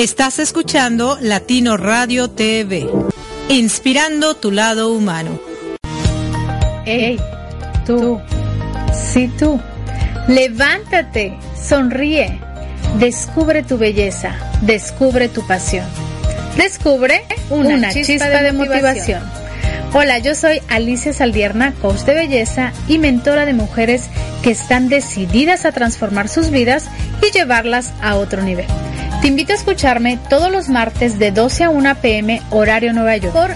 Estás escuchando Latino Radio TV, inspirando tu lado humano. Hey, tú, sí tú, levántate, sonríe, descubre tu belleza, descubre tu pasión, descubre una, chispa, de, motivación. Hola, yo soy Alicia Saldierna, coach de belleza y mentora de mujeres que están decididas a transformar sus vidas y llevarlas a otro nivel. Te invito a escucharme todos los martes de 12 a 1 pm horario Nueva York por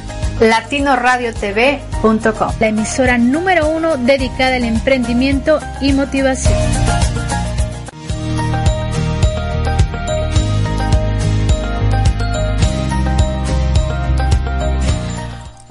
latinoradiotv.com, la emisora número uno dedicada al emprendimiento y motivación.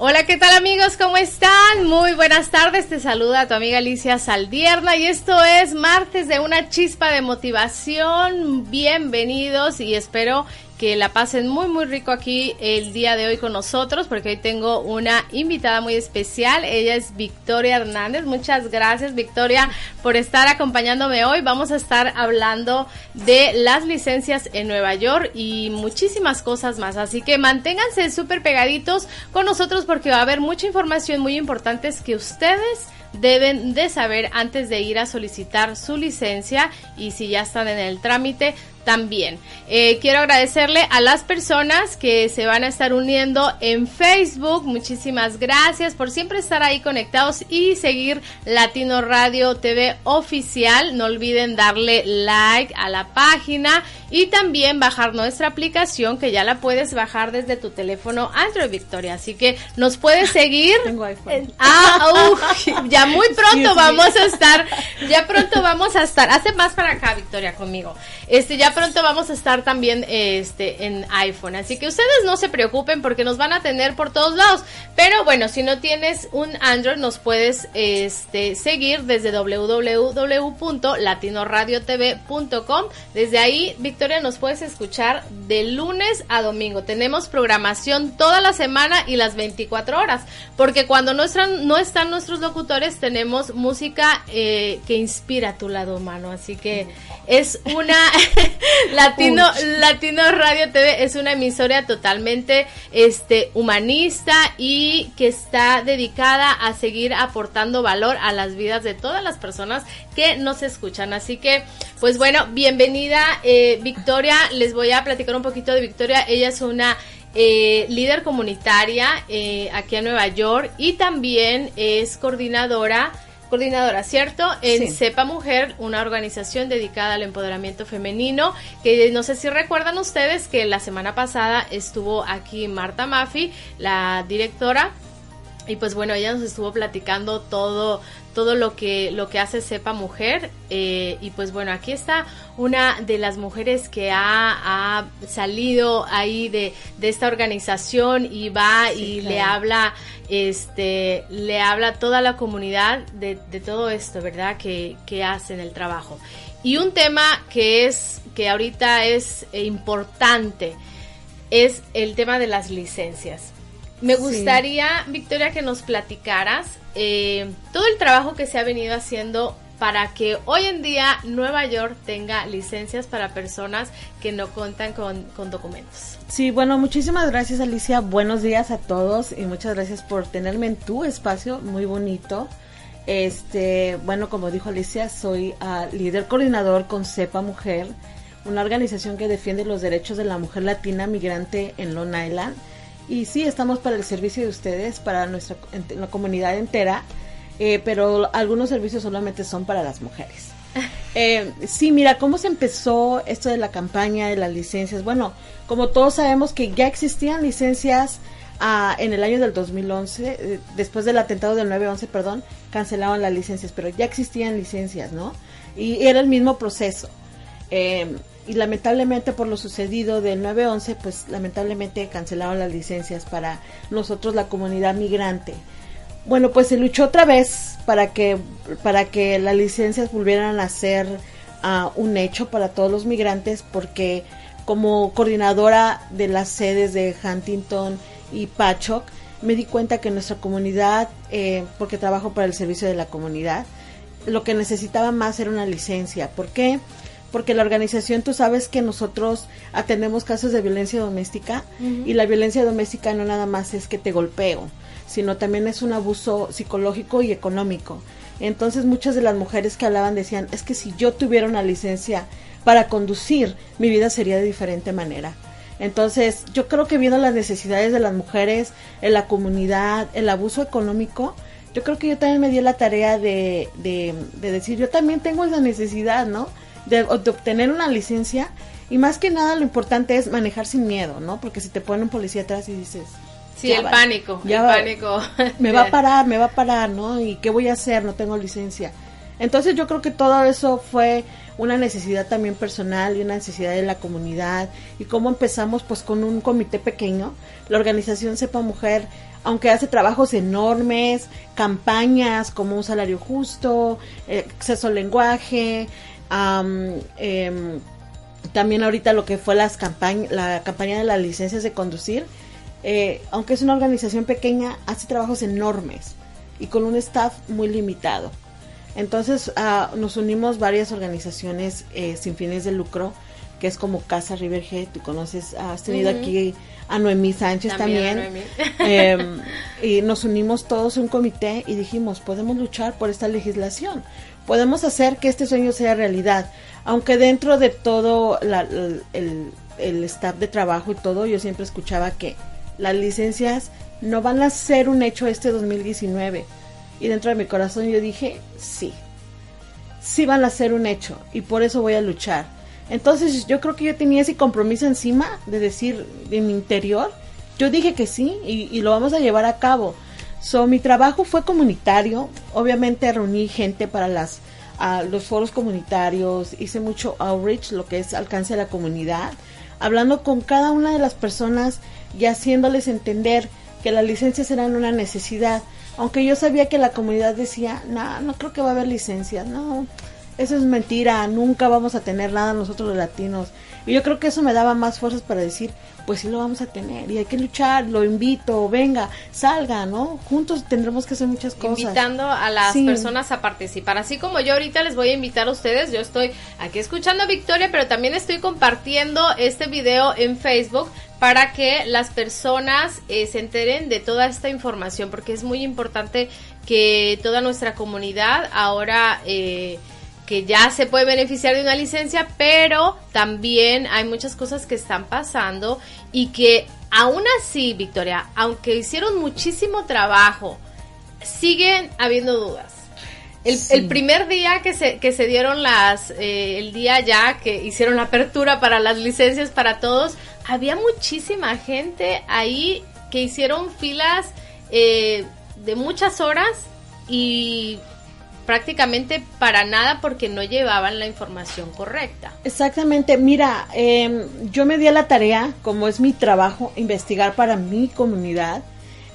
Hola, ¿qué tal amigos? ¿Cómo están? Muy buenas tardes. Te saluda tu amiga Alicia Saldierna y esto es martes de una chispa de motivación. Bienvenidos y espero que la pasen muy muy rico aquí el día de hoy con nosotros porque hoy tengo una invitada muy especial. Ella es Victoria Hernández. Muchas gracias Victoria por estar acompañándome hoy. Vamos a estar hablando de las licencias en Nueva York y muchísimas cosas más. Así que manténganse súper pegaditos con nosotros porque va a haber mucha información muy importante que ustedes deben de saber antes de ir a solicitar su licencia y si ya están en el trámite también. Eh, quiero agradecerle a las personas que se van a estar uniendo en Facebook. Muchísimas gracias por siempre estar ahí conectados y seguir Latino Radio TV oficial. No olviden darle like a la página y también bajar nuestra aplicación que ya la puedes bajar desde tu teléfono Android Victoria. Así que nos puedes seguir. Tengo iPhone. Ah, ya muy pronto vamos a estar, ya pronto vamos a estar. Hace más para acá, Victoria, conmigo. Este, ya pronto vamos a estar también este en iPhone, así que ustedes no se preocupen porque nos van a tener por todos lados. Pero bueno, si no tienes un Android nos puedes este seguir desde www.latinoradiotv.com. Desde ahí, Victoria, nos puedes escuchar de lunes a domingo. Tenemos programación toda la semana y las 24 horas, porque cuando no están, no están nuestros locutores tenemos música eh, que inspira tu lado humano, así que es una Latino Latino Radio TV es una emisora totalmente este humanista y que está dedicada a seguir aportando valor a las vidas de todas las personas que nos escuchan. Así que, pues bueno, bienvenida eh, Victoria. Les voy a platicar un poquito de Victoria. Ella es una eh, líder comunitaria eh, aquí en Nueva York y también es coordinadora coordinadora, ¿cierto? En Sí. Sepa Mujer, una organización dedicada al empoderamiento femenino, que no sé si recuerdan ustedes que la semana pasada estuvo aquí Marta Maffi, la directora, y pues bueno, ella nos estuvo platicando todo, todo lo que, lo que hace Sepa Mujer. eh, y pues bueno, aquí está una de las mujeres que ha, ha salido ahí de, de esta organización y va y le habla, este, le habla a toda la comunidad de, de todo esto, ¿verdad? Que, que hacen el trabajo. Y un tema que es, que ahorita es eh, importante, es el tema de las licencias. Me gustaría, Victoria, que nos platicaras eh, todo el trabajo que se ha venido haciendo para que hoy en día Nueva York tenga licencias para personas que no cuentan con, con documentos. Sí, bueno, muchísimas gracias Alicia, buenos días a todos y muchas gracias por tenerme en tu espacio, muy bonito. Este, bueno, como dijo Alicia, soy ah, líder coordinador con CEPA Mujer, una organización que defiende los derechos de la mujer latina migrante en Long Island. Y sí, estamos para el servicio de ustedes, para nuestra la comunidad entera, eh, pero algunos servicios solamente son para las mujeres. Eh, sí, mira, ¿cómo se empezó esto de la campaña de las licencias? Bueno, como todos sabemos que ya existían licencias ah, en el año del 2011, eh, después del atentado del 9-11, perdón, cancelaron las licencias, pero ya existían licencias, ¿no? Y era el mismo proceso. Eh, y lamentablemente por lo sucedido del 9-11, pues lamentablemente cancelaron las licencias para nosotros, la comunidad migrante. Bueno, pues se luchó otra vez para que, para que las licencias volvieran a ser uh, un hecho para todos los migrantes, porque como coordinadora de las sedes de Huntington y Pachoc, me di cuenta que nuestra comunidad, eh, porque trabajo para el servicio de la comunidad, lo que necesitaba más era una licencia. ¿Por qué? Porque la organización, tú sabes que nosotros atendemos casos de violencia doméstica y la violencia doméstica no nada más es que te golpeo, sino también es un abuso psicológico y económico. Entonces muchas de las mujeres que hablaban decían, es que si yo tuviera una licencia para conducir, mi vida sería de diferente manera. Entonces, yo creo que viendo las necesidades de las mujeres en la comunidad, el abuso económico, yo creo que yo también me di la tarea de, de, decir, yo también tengo esa necesidad, ¿no? De, obtener una licencia y más que nada lo importante es manejar sin miedo, ¿no? Porque si te pone un policía atrás y dices... Sí, el pánico, ya el pánico. Me va a parar, me va a parar, ¿no? ¿Y qué voy a hacer? No tengo licencia. Entonces yo creo que todo eso fue una necesidad también personal y una necesidad de la comunidad y cómo empezamos pues con un comité pequeño, la organización Sepa Mujer, aunque hace trabajos enormes, campañas como un salario justo, eh, acceso al lenguaje, em, también ahorita lo que fue las campañas, la campaña de las licencias de conducir, eh, aunque es una organización pequeña, hace trabajos enormes y con un staff muy limitado. Entonces ah, nos unimos varias organizaciones eh, sin fines de lucro, que es como Casa Riverhead, tú conoces, has tenido aquí a Noemí Sánchez también. Em, y nos unimos todos en un comité y dijimos, podemos luchar por esta legislación, podemos hacer que este sueño sea realidad, aunque dentro de todo el, el staff de trabajo y todo, yo siempre escuchaba que las licencias no van a ser un hecho este 2019 y dentro de mi corazón yo dije, sí, sí van a ser un hecho y por eso voy a luchar. Entonces yo creo que yo tenía ese compromiso encima de decir en mi interior, yo dije que sí y, lo vamos a llevar a cabo. So, mi trabajo fue comunitario, obviamente reuní gente para las los foros comunitarios, hice mucho outreach, lo que es alcance a la comunidad, hablando con cada una de las personas y haciéndoles entender que las licencias eran una necesidad aunque yo sabía que la comunidad decía, no, no creo que va a haber licencias, no, eso es mentira, nunca vamos a tener nada nosotros los latinos. Y yo creo que eso me daba más fuerzas para decir, pues sí lo vamos a tener y hay que luchar, lo invito, venga, salga, ¿no? Juntos tendremos que hacer muchas cosas. Invitando a las personas a participar, así como yo ahorita les voy a invitar a ustedes, yo estoy aquí escuchando a Victoria, pero también estoy compartiendo este video en Facebook para que las personas eh, se enteren de toda esta información, porque es muy importante que toda nuestra comunidad ahora... Eh, que ya se puede beneficiar de una licencia, pero también hay muchas cosas que están pasando y que aún así, Victoria, aunque hicieron muchísimo trabajo, siguen habiendo dudas. El, primer día que se, que se dieron las, eh, el día ya que hicieron la apertura para las licencias para todos, había muchísima gente ahí que hicieron filas eh, de muchas horas y prácticamente para nada porque no llevaban la información correcta. Exactamente, mira, em, yo me di a la tarea, como es mi trabajo, investigar para mi comunidad.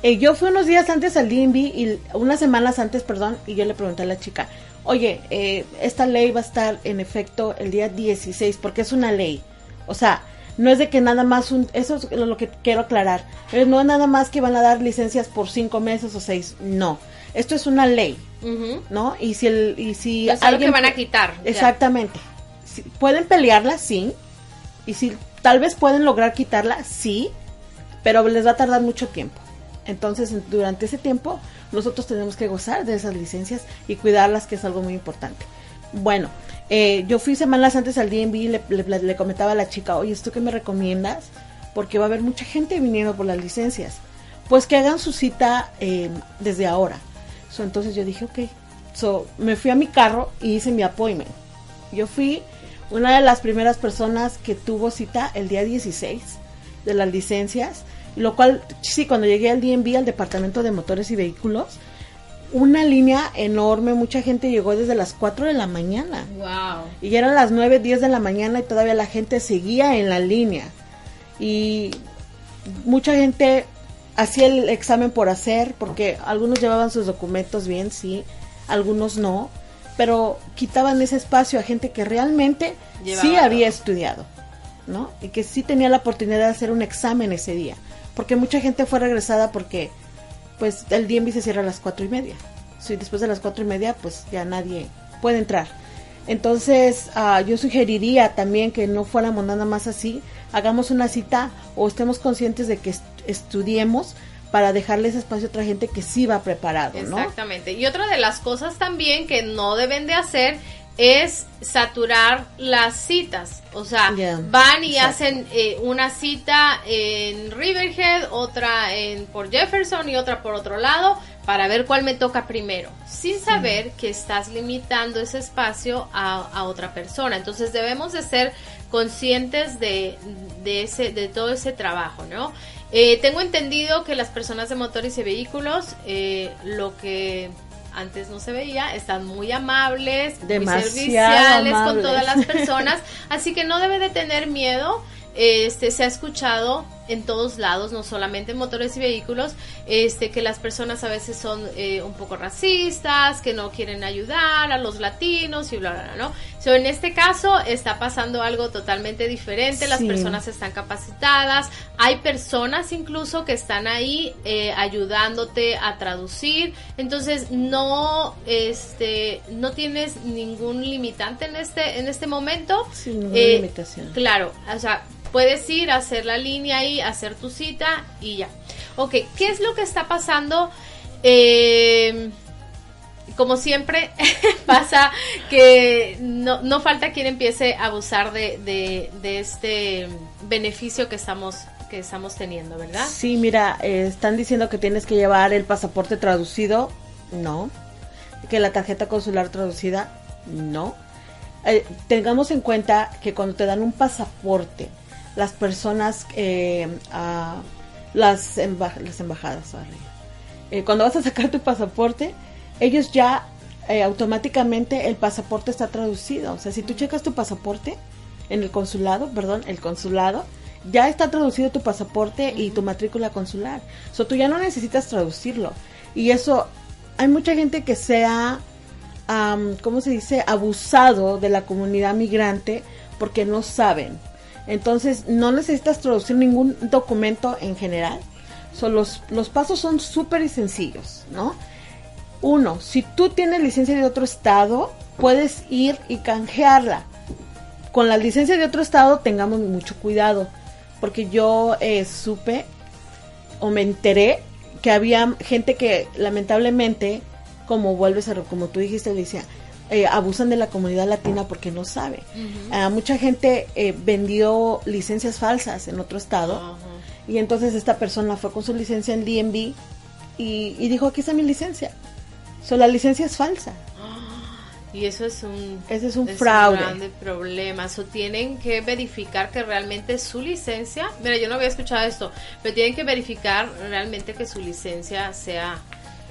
Eh, yo fui unos días antes al DMV y unas semanas antes, perdón, y yo le pregunté a la chica, oye, eh, esta ley va a estar en efecto el día 16 porque es una ley. O sea, no es de que nada más un, eso es lo que quiero aclarar, eh, no es nada más que van a dar licencias por cinco meses o seis, no, esto es una ley, ¿no? Y si el, y si es alguien van a quitar. Exactamente. pueden pelearla, sí, y si tal vez pueden lograr quitarla, sí, pero les va a tardar mucho tiempo. Entonces, durante ese tiempo, nosotros tenemos que gozar de esas licencias y cuidarlas, que es algo muy importante. Bueno, eh, yo fui semanas antes al DMV y le, comentaba a la chica, oye, ¿esto qué me recomiendas? Porque va a haber mucha gente viniendo por las licencias. Pues que hagan su cita eh, desde ahora. Entonces yo dije, ok. So, me fui a mi carro y hice mi appointment. Yo fui una de las primeras personas que tuvo cita el día 16 de las licencias. Lo cual, sí, cuando llegué al DMV, al Departamento de Motores y Vehículos, una línea enorme, mucha gente llegó desde las 4 de la mañana. Wow. Y eran las 9, 10 de la mañana y todavía la gente seguía en la línea. Y mucha gente hacía el examen por hacer, porque algunos llevaban sus documentos bien, sí, algunos no, pero quitaban ese espacio a gente que realmente sí había todo. estudiado, ¿no? Y que sí tenía la oportunidad de hacer un examen ese día, porque mucha gente fue regresada porque, pues, el DMV se cierra a las cuatro y media. Si después de las cuatro y media, pues ya nadie puede entrar. Entonces, ah, yo sugeriría también que no fuéramos nada más así, hagamos una cita o estemos conscientes de que estudiemos para dejarle ese espacio a otra gente que sí va preparado, ¿no? Exactamente. Y otra de las cosas también que no deben de hacer es saturar las citas. O sea, van y exacto. hacen eh, una cita en Riverhead, otra en por Jefferson y otra por otro lado para ver cuál me toca primero, sin saber que estás limitando ese espacio a, a otra persona. Entonces debemos de ser conscientes de, de ese, de todo ese trabajo, ¿no? Eh, tengo entendido que las personas de motores y vehículos, eh, lo que antes no se veía, están muy amables, muy serviciales con todas las personas, así que no debe de tener miedo. Este se ha escuchado en todos lados, no solamente en motores y vehículos, este que las personas a veces son eh, un poco racistas, que no quieren ayudar a los latinos y bla bla, bla ¿no? So, en este caso está pasando algo totalmente diferente, las Sí. personas están capacitadas, hay personas incluso que están ahí eh, ayudándote a traducir, entonces no este no tienes ningún limitante en este en este momento. Sin ninguna Eh, limitación. Claro, o sea, puedes ir a hacer la línea ahí, hacer tu cita y ya. Ok, ¿qué es lo que está pasando? Eh, como siempre pasa que no, no falta quien empiece a abusar de, de, de este beneficio que estamos, que estamos teniendo, ¿verdad? Sí, mira, eh, están diciendo que tienes que llevar el pasaporte traducido, no. Que la tarjeta consular traducida, no. Eh, tengamos en cuenta que cuando te dan un pasaporte, las personas, eh, ah, las, emba- las embajadas. Eh, cuando vas a sacar tu pasaporte, ellos ya eh, automáticamente el pasaporte está traducido. O sea, si tú checas tu pasaporte en el consulado, perdón, el consulado, ya está traducido tu pasaporte y tu matrícula consular. O sea, tú ya no necesitas traducirlo. Y eso, hay mucha gente que se ha, am, ¿cómo se dice?, abusado de la comunidad migrante porque no saben. Entonces, no necesitas traducir ningún documento en general. So, los, pasos son súper sencillos, ¿no? Uno, si tú tienes licencia de otro estado, puedes ir y canjearla. Con la licencia de otro estado tengamos mucho cuidado, porque yo eh, supe o me enteré que había gente que lamentablemente, como vuelves a, como tú dijiste, Alicia, eh, abusan de la comunidad latina porque no sabe. Ah, mucha gente eh, vendió licencias falsas en otro estado Ajá. y entonces esta persona fue con su licencia en DMV y, y dijo, aquí está mi licencia. So, la licencia es falsa. Y eso es un, Ese es un fraude. grande problema. O tienen que verificar que realmente su licencia, mira, yo no había escuchado esto, pero tienen que verificar realmente que su licencia sea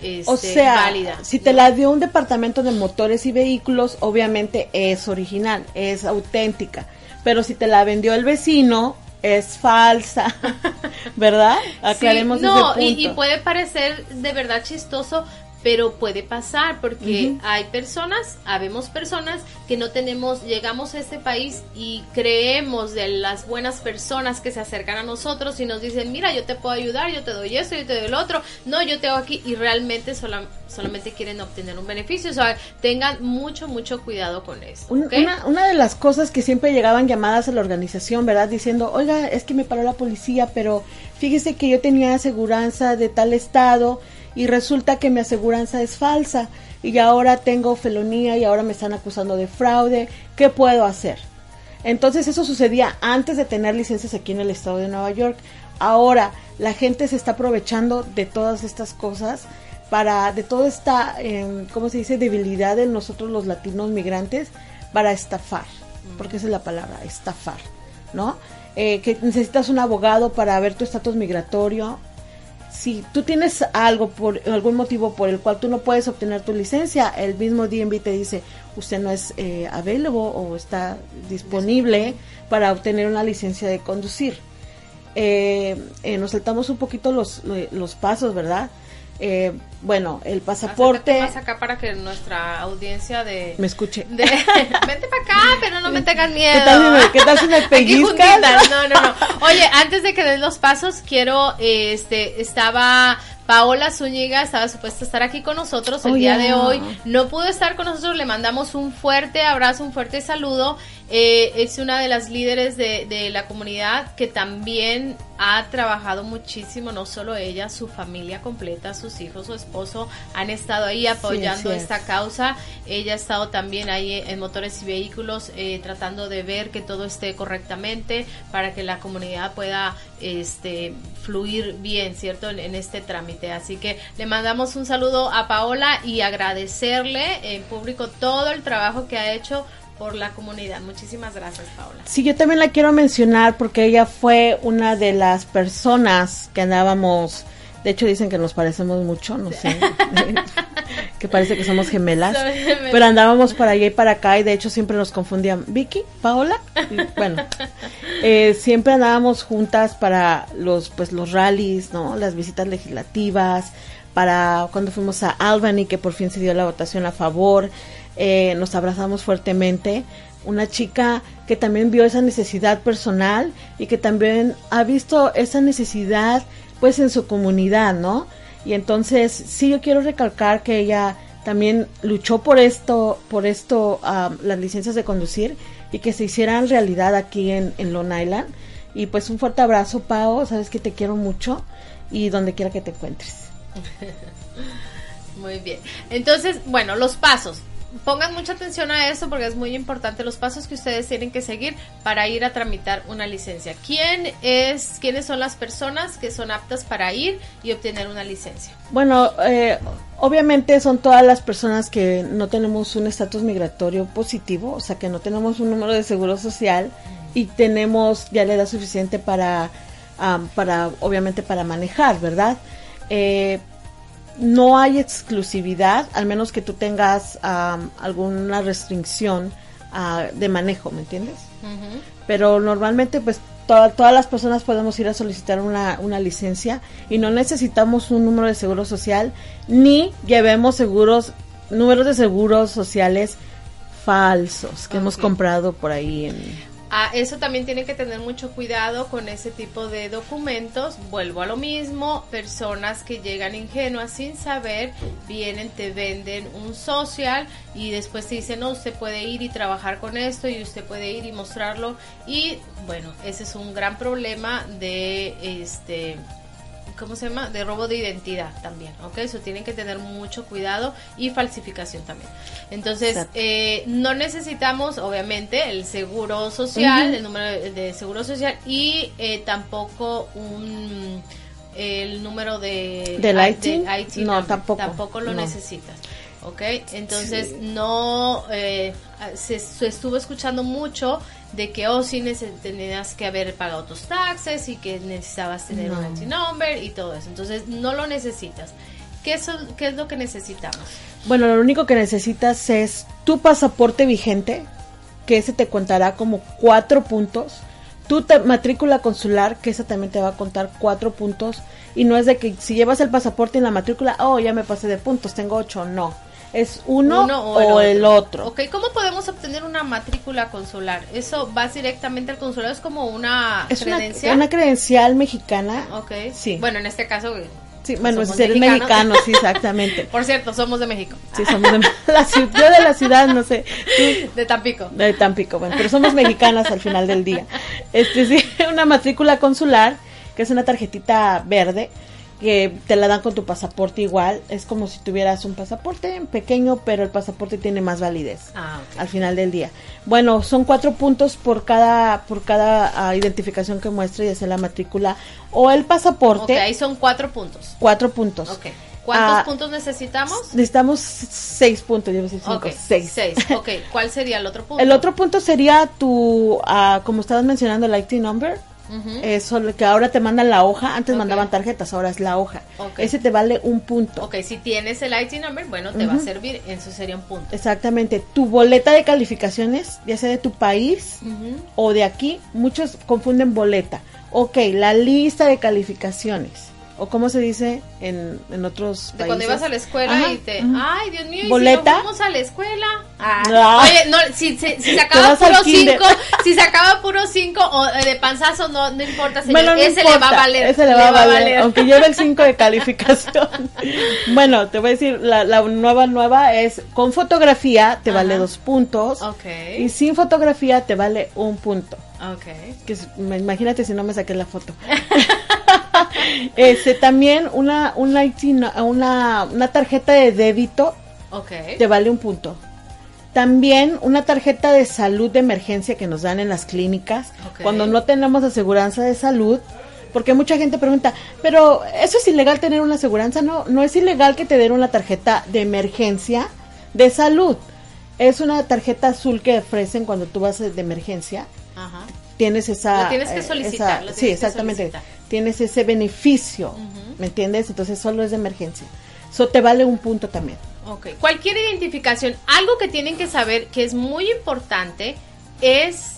este, O sea, válida. si te la dio un departamento de motores y vehículos, obviamente es original, es auténtica. Pero si te la vendió el vecino, es falsa. ¿Verdad? Aclaremos Sí, no, ese y, punto. y puede parecer de verdad chistoso, pero puede pasar porque hay personas, habemos personas que no tenemos, llegamos a este país y creemos de las buenas personas que se acercan a nosotros y nos dicen, mira, yo te puedo ayudar, yo te doy esto, yo te doy el otro, no, yo te hago aquí y realmente sola- solamente quieren obtener un beneficio, o sea, tengan mucho, mucho cuidado con eso. Una, una de las cosas que siempre llegaban llamadas a la organización, ¿verdad? Diciendo, oiga, es que me paró la policía, pero fíjese que yo tenía aseguranza de tal estado y resulta que mi aseguranza es falsa y ahora tengo felonía y ahora me están acusando de fraude, ¿qué puedo hacer? Entonces eso sucedía antes de tener licencias aquí en el estado de Nueva York. Ahora la gente se está aprovechando de todas estas cosas para, de toda esta, eh, ¿cómo se dice?, debilidad de nosotros los latinos migrantes para estafar, porque esa es la palabra, estafar, ¿no? Eh, que necesitas un abogado para ver tu estatus migratorio. Si tú tienes algo por algún motivo por el cual tú no puedes obtener tu licencia, el mismo DMV te dice usted no es eh, available o está disponible para obtener una licencia de conducir. Eh, eh, nos saltamos un poquito los, los pasos, ¿verdad? Eh, bueno, el pasaporte. más acá para que nuestra audiencia de. Me escuche. vente para acá, pero no me tengan miedo. ¿Qué tal si me, qué tal si me pellizcas? No, no, no. Oye, antes de que den los pasos, quiero. Este, estaba Paola Zúñiga estaba supuesta a estar aquí con nosotros el día de hoy. No pudo estar con nosotros, le mandamos un fuerte abrazo, un fuerte saludo. Eh, es una de las líderes de, de, la comunidad que también ha trabajado muchísimo, no solo ella, su familia completa, sus hijos, su esposo han estado ahí apoyando esta causa. Ella ha estado también ahí en motores y vehículos eh, tratando de ver que todo esté correctamente para que la comunidad pueda este, fluir bien, ¿cierto? En, en este trámite. Así que le mandamos un saludo a Paola y agradecerle en público todo el trabajo que ha hecho por la comunidad. Muchísimas gracias, Paola. Sí, yo también la quiero mencionar porque ella fue una de las personas que andábamos, de hecho dicen que nos parecemos mucho, no sé, que parece que somos gemelas, pero andábamos para allá y para acá y de hecho siempre nos confundían, Vicky, Paola, y, bueno, eh, siempre andábamos juntas para los, pues los rallies, ¿no? Las visitas legislativas, para cuando fuimos a Albany que por fin se dio la votación a favor eh, nos abrazamos fuertemente. Una chica que también vio esa necesidad personal y que también ha visto esa necesidad pues en su comunidad, ¿no? Y entonces sí yo quiero recalcar que ella también luchó por esto, por esto, las licencias de conducir y que se hicieran realidad aquí en, en Long Island. Y pues un fuerte abrazo, Pao, sabes que te quiero mucho y donde quiera que te encuentres. Muy bien. Entonces, bueno, los pasos pongan mucha atención a esto porque es muy importante los pasos que ustedes tienen que seguir para ir a tramitar una licencia. ¿Quién es, quiénes son las personas que son aptas para ir y obtener una licencia? Bueno, eh, obviamente son todas las personas que no tenemos un estatus migratorio positivo, o sea que no tenemos un número de seguro social y tenemos ya la edad suficiente para, um, para obviamente para manejar, ¿verdad? Eh, no hay exclusividad, al menos que tú tengas um, alguna restricción uh, de manejo, ¿me entiendes? Pero normalmente, pues todas las personas podemos ir a solicitar una, una, licencia y no necesitamos un número de seguro social ni llevemos seguros, números de seguros sociales falsos que hemos comprado por ahí en a eso también tienen que tener mucho cuidado con ese tipo de documentos. Vuelvo a lo mismo, personas que llegan ingenuas sin saber, vienen, te venden un social y después te dicen, no, usted puede ir y trabajar con esto y usted puede ir y mostrarlo. Y bueno, ese es un gran problema de este ¿cómo se llama? De robo de identidad también, ¿ok? Eso tienen que tener mucho cuidado y falsificación también. Entonces, eh, no necesitamos, obviamente, el seguro social, el número de seguro social y eh, tampoco un el número de, ¿Del IT? no, tampoco. Tampoco lo necesitas. ¿Ok? Entonces no eh, se, se, estuvo escuchando mucho de que oh sí tenías que haber pagado tus taxes y que necesitabas tener un IT number y todo eso. Entonces no lo necesitas. ¿Qué es, ¿Qué es lo que necesitamos? Bueno, lo único que necesitas es tu pasaporte vigente, que ese te contará como cuatro puntos. Tu matrícula consular, que esa también te va a contar cuatro puntos. Y no es de que si llevas el pasaporte en la matrícula, oh, ya me pasé de puntos, tengo ocho. No es uno, o, el, otro. Ok, ¿cómo podemos obtener una matrícula consular? ¿Eso va directamente al consulado? ¿Es como una credencial? Una, credencial mexicana. Ok. Sí. Bueno, en este caso... Sí, bueno, si eres mexicano, sí, exactamente. Por cierto, somos de México. Sí, somos de la ciudad, de la ciudad, no sé. De Tampico. De Tampico, bueno, pero somos mexicanas al final del día. Este sí, una matrícula consular, que es una tarjetita verde, que te la dan con tu pasaporte igual. Es como si tuvieras un pasaporte pequeño, pero el pasaporte tiene más validez ah, al final del día. Bueno, son cuatro puntos por cada por cada uh, identificación que muestre, ya sea la matrícula o el pasaporte. Ok, ahí son cuatro puntos. Cuatro puntos. Ok. ¿Cuántos uh, puntos necesitamos? Necesitamos seis puntos, yo cinco, okay, seis. seis. Ok, ¿cuál sería el otro punto? El otro punto sería tu, uh, como estabas mencionando, el IT number Eso lo que ahora te mandan la hoja, antes mandaban tarjetas, ahora es la hoja. Ok. Ese te vale un punto. Ok, si tienes el IT number, bueno, te va a servir, eso sería un punto. Exactamente. Tu boleta de calificaciones, ya sea de tu país o de aquí, muchos confunden boleta. Ok, la lista de calificaciones. O cómo se dice en, en otros De países. cuando ibas a la escuela Ajá, y te, ay, Dios mío, ¿y ¿Boleta? si no fuimos a la escuela? Ah, No. Oye, no, si, si, si sacaba puro. 5, si sacaba puro 5 o eh, de panzazo, no, no importa, señor, Bueno, no ese le va a valer. Ese le va, a valer, aunque lleve el 5 de calificación. bueno, te voy a decir, la, la nueva nueva es con fotografía te vale dos puntos. Y sin fotografía te vale un punto. Ok. Que es- imagínate si no me saqué la foto. este también una una, una una tarjeta de débito Ok. te vale un punto. También una tarjeta de salud de emergencia que nos dan en las clínicas cuando no tenemos aseguranza de salud. Porque mucha gente pregunta, pero ¿eso es ilegal tener una aseguranza? No, no es ilegal que te den una tarjeta de emergencia de salud. Es una tarjeta azul que ofrecen cuando tú vas de emergencia. Ajá. Tienes esa... Lo tienes que eh, solicitar, esa- lo sí, que exactamente. solicitar. Tienes ese beneficio, ¿me entiendes? Entonces solo es de emergencia. Eso te vale un punto también. Ok. Cualquier identificación, algo que tienen que saber que es muy importante es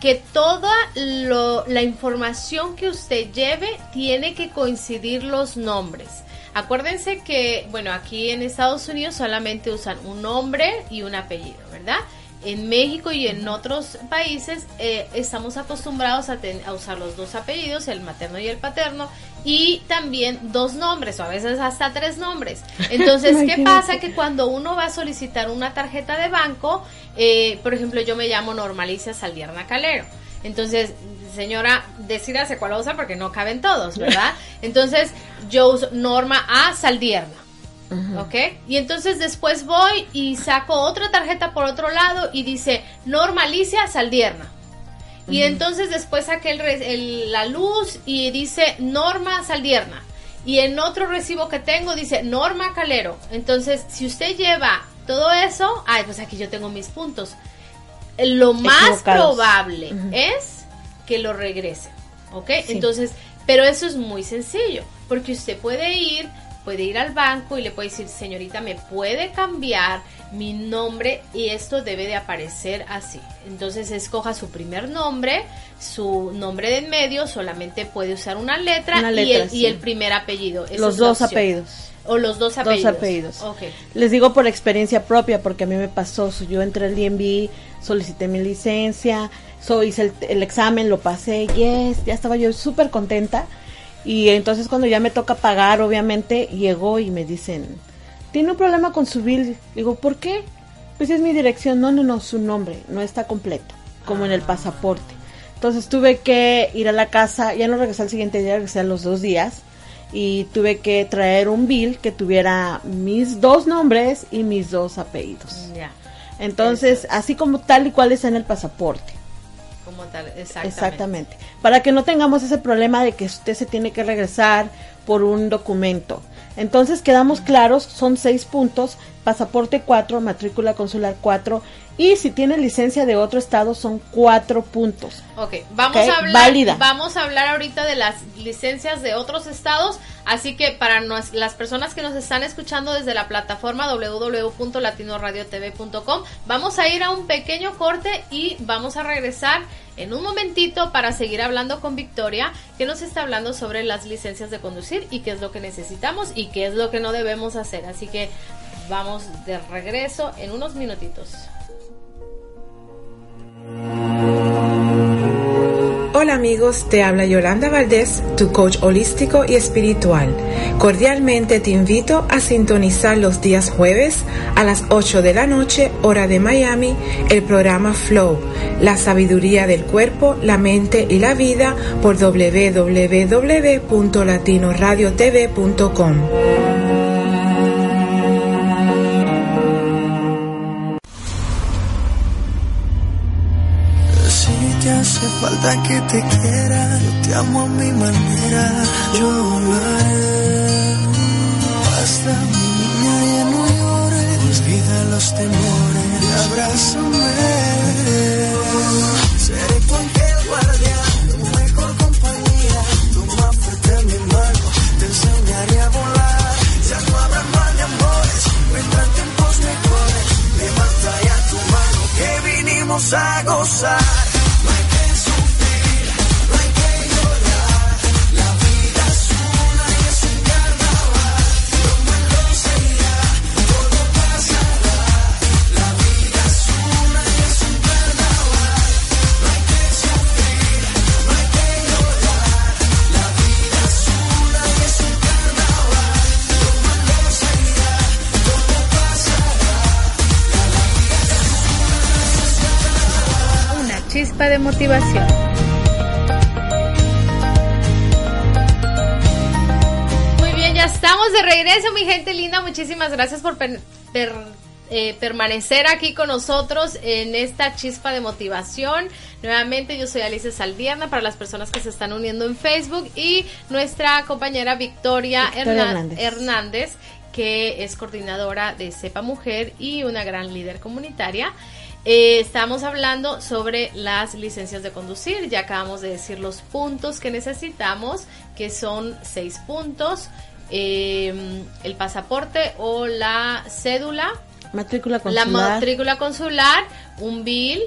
que toda lo- la información que usted lleve tiene que coincidir los nombres. Acuérdense que, bueno, aquí en Estados Unidos solamente usan un nombre y un apellido, ¿verdad? En México y en otros países eh, estamos acostumbrados a, ten- a usar los dos apellidos, el materno y el paterno, y también dos nombres, o a veces hasta tres nombres. Entonces, ¿qué pasa? Que cuando uno va a solicitar una tarjeta de banco, eh, por ejemplo, yo me llamo Normalicia Saldierna Calero. Entonces, señora, decídase cuál va a usar porque no caben todos, ¿verdad? Entonces, yo uso Norma A Saldierna. ¿Ok? Y entonces después voy y saco otra tarjeta por otro lado y dice Norma Alicia Saldierna. Y entonces después saqué el el- la luz y dice Norma Saldierna. Y en otro recibo que tengo dice Norma Calero. Entonces, si usted lleva todo eso, ay, pues aquí yo tengo mis puntos. Lo más probable Ujú. es que lo regresen. ¿Ok? Sí. Entonces, pero eso es muy sencillo, porque usted puede ir, puede ir al banco y le puede decir, señorita, me puede cambiar mi nombre y esto debe de aparecer así. Entonces escoja su primer nombre, su nombre de en medio, solamente puede usar una letra, Una y, el, sí. y el primer apellido. Esa Los dos opción. apellidos. O los dos apellidos. Dos apellidos. Ok. Les digo por experiencia propia, porque a mí me pasó, yo entré al DMV, solicité mi licencia, so, hice el, el examen, lo pasé, yes, ya estaba yo súper contenta. Y entonces cuando ya me toca pagar, obviamente, llegó y me dicen, tiene un problema con su bill. Digo, ¿por qué? Pues es mi dirección. No, no, no, su nombre no está completo, como en el pasaporte. Entonces tuve que ir a la casa, ya no regresé al siguiente día, regresé a los dos días. Y tuve que traer un bill que tuviera mis dos nombres y mis dos apellidos. Ya. Entonces, así como tal y cual está en el pasaporte. Exactamente. Exactamente. Para que no tengamos ese problema de que usted se tiene que regresar por un documento. Entonces quedamos claros, son seis puntos, pasaporte cuatro, matrícula consular cuatro y si tiene licencia de otro estado son cuatro puntos. Ok, vamos a hablar, válida. vamos a hablar ahorita de las licencias de otros estados, así que para las personas que nos están escuchando desde la plataforma www.latinoradiotv.com, vamos a ir a un pequeño corte y vamos a regresar en un momentito para seguir hablando con Victoria, que nos está hablando sobre las licencias de conducir y qué es lo que necesitamos y qué es lo que no debemos hacer. Así que vamos de regreso en unos minutitos. Hola amigos, te habla Yolanda Valdés, tu coach holístico y espiritual. Cordialmente te invito a sintonizar los días jueves a las 8 de la noche, hora de Miami, el programa Flow, la sabiduría del cuerpo, la mente y la vida por www.latinoradiotv.com. importa que te quiera, yo te amo a mi manera, yo lo haré. Hasta mi niña ya no llore, olvida los temores, abrázame. Seré tu ángel guardián, tu mejor compañía, tu más fuerte mi mano, te enseñaré a volar. Ya no habrá mal de amores, vendrán tiempos mejores, levanta ya tu mano que vinimos a gozar. Motivación. Muy bien, ya estamos de regreso, mi gente linda. Muchísimas gracias por per- per- eh, permanecer aquí con nosotros en esta chispa de motivación. Nuevamente, yo soy Alicia Saldierna para las personas que se están uniendo en Facebook y nuestra compañera Victoria, Victoria Herna- Hernández. Hernández, que es coordinadora de CEPA Mujer y una gran líder comunitaria. Eh, estamos hablando sobre las licencias de conducir. Ya acabamos de decir los puntos que necesitamos, que son seis puntos. eh, el pasaporte o la cédula, Matrícula la matrícula consular, un bill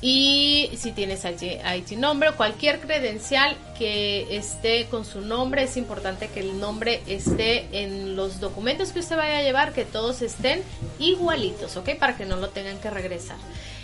y si tienes IT nombre, cualquier credencial que esté con su nombre, es importante que el nombre esté en los documentos que usted vaya a llevar, que todos estén igualitos, ¿ok? Para que no lo tengan que regresar.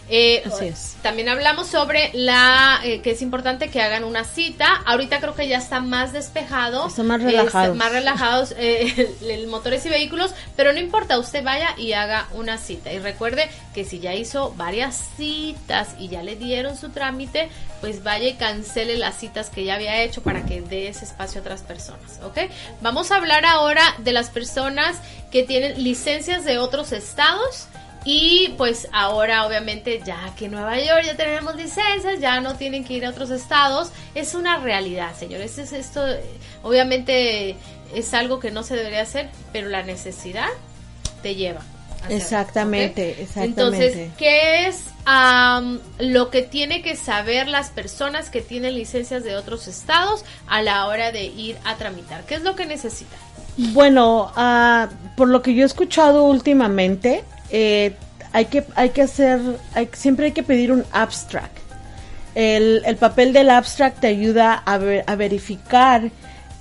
Eh, Así es. También hablamos sobre la eh, que es importante que hagan una cita. Ahorita creo que ya está más despejado. Están más relajados. más relajados eh, el, el motores y vehículos, pero no importa, usted vaya y haga una cita. Y recuerde que si ya hizo varias citas y ya le dieron su trámite, pues vaya y cancele las citas que ya había hecho para que dé ese espacio a otras personas, ¿ok? Vamos a hablar ahora de las personas que tienen licencias de otros estados. Y pues ahora obviamente ya que en Nueva York ya tenemos licencias, ya no tienen que ir a otros estados, es una realidad, señores. Es esto obviamente es algo que no se debería hacer, pero la necesidad te lleva. Exactamente, ¿ok? exactamente. Entonces, ¿qué es am, lo que tiene que saber las personas que tienen licencias de otros estados a la hora de ir a tramitar? ¿Qué es lo que necesitan? Bueno, ah, por lo que yo he escuchado últimamente, eh, hay que hay que hacer, hay- siempre hay que pedir un abstract. El, el papel del abstract te ayuda a, ver- a verificar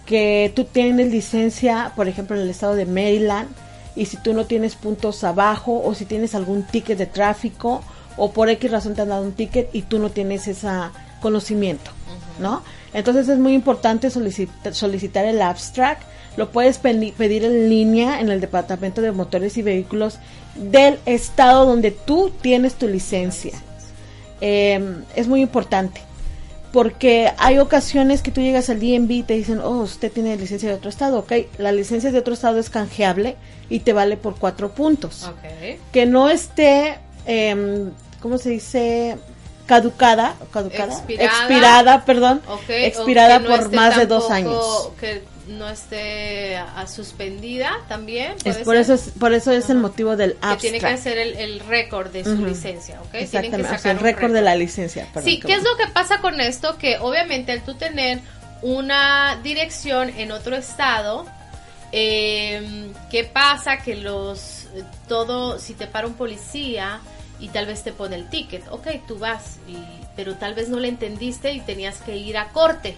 que tú tienes licencia, por ejemplo, en el estado de Maryland, y si tú no tienes puntos abajo, o si tienes algún ticket de tráfico, o por X razón te han dado un ticket y tú no tienes ese conocimiento, ¿no? Entonces es muy importante solicita- solicitar el abstract. Lo puedes pedir en línea en el Departamento de Motores y Vehículos del estado donde tú tienes tu licencia. Eh, es muy importante porque hay ocasiones que tú llegas al DMV y te dicen, oh, usted tiene licencia de otro estado, ok, la licencia de otro estado es canjeable y te vale por cuatro puntos. Ok. Que no esté, em, ¿cómo se dice? Caducada, caducada, Expirada. expirada, perdón, expirada no por más de dos años. Que no esté ah, suspendida también. Es por ser. eso es, por eso es el motivo del que abstract. tiene que hacer el, el récord de su licencia, ¿ok? Que Exactamente, o sea, sacar el récord de la licencia. perdón, sí, qué ¿qué es lo que pasa con esto? Que obviamente al tú tener una dirección en otro estado, eh, ¿qué pasa? Que los, todo, si te para un policía y tal vez te pone el ticket, ok, tú vas, y, pero tal vez no le entendiste y tenías que ir a corte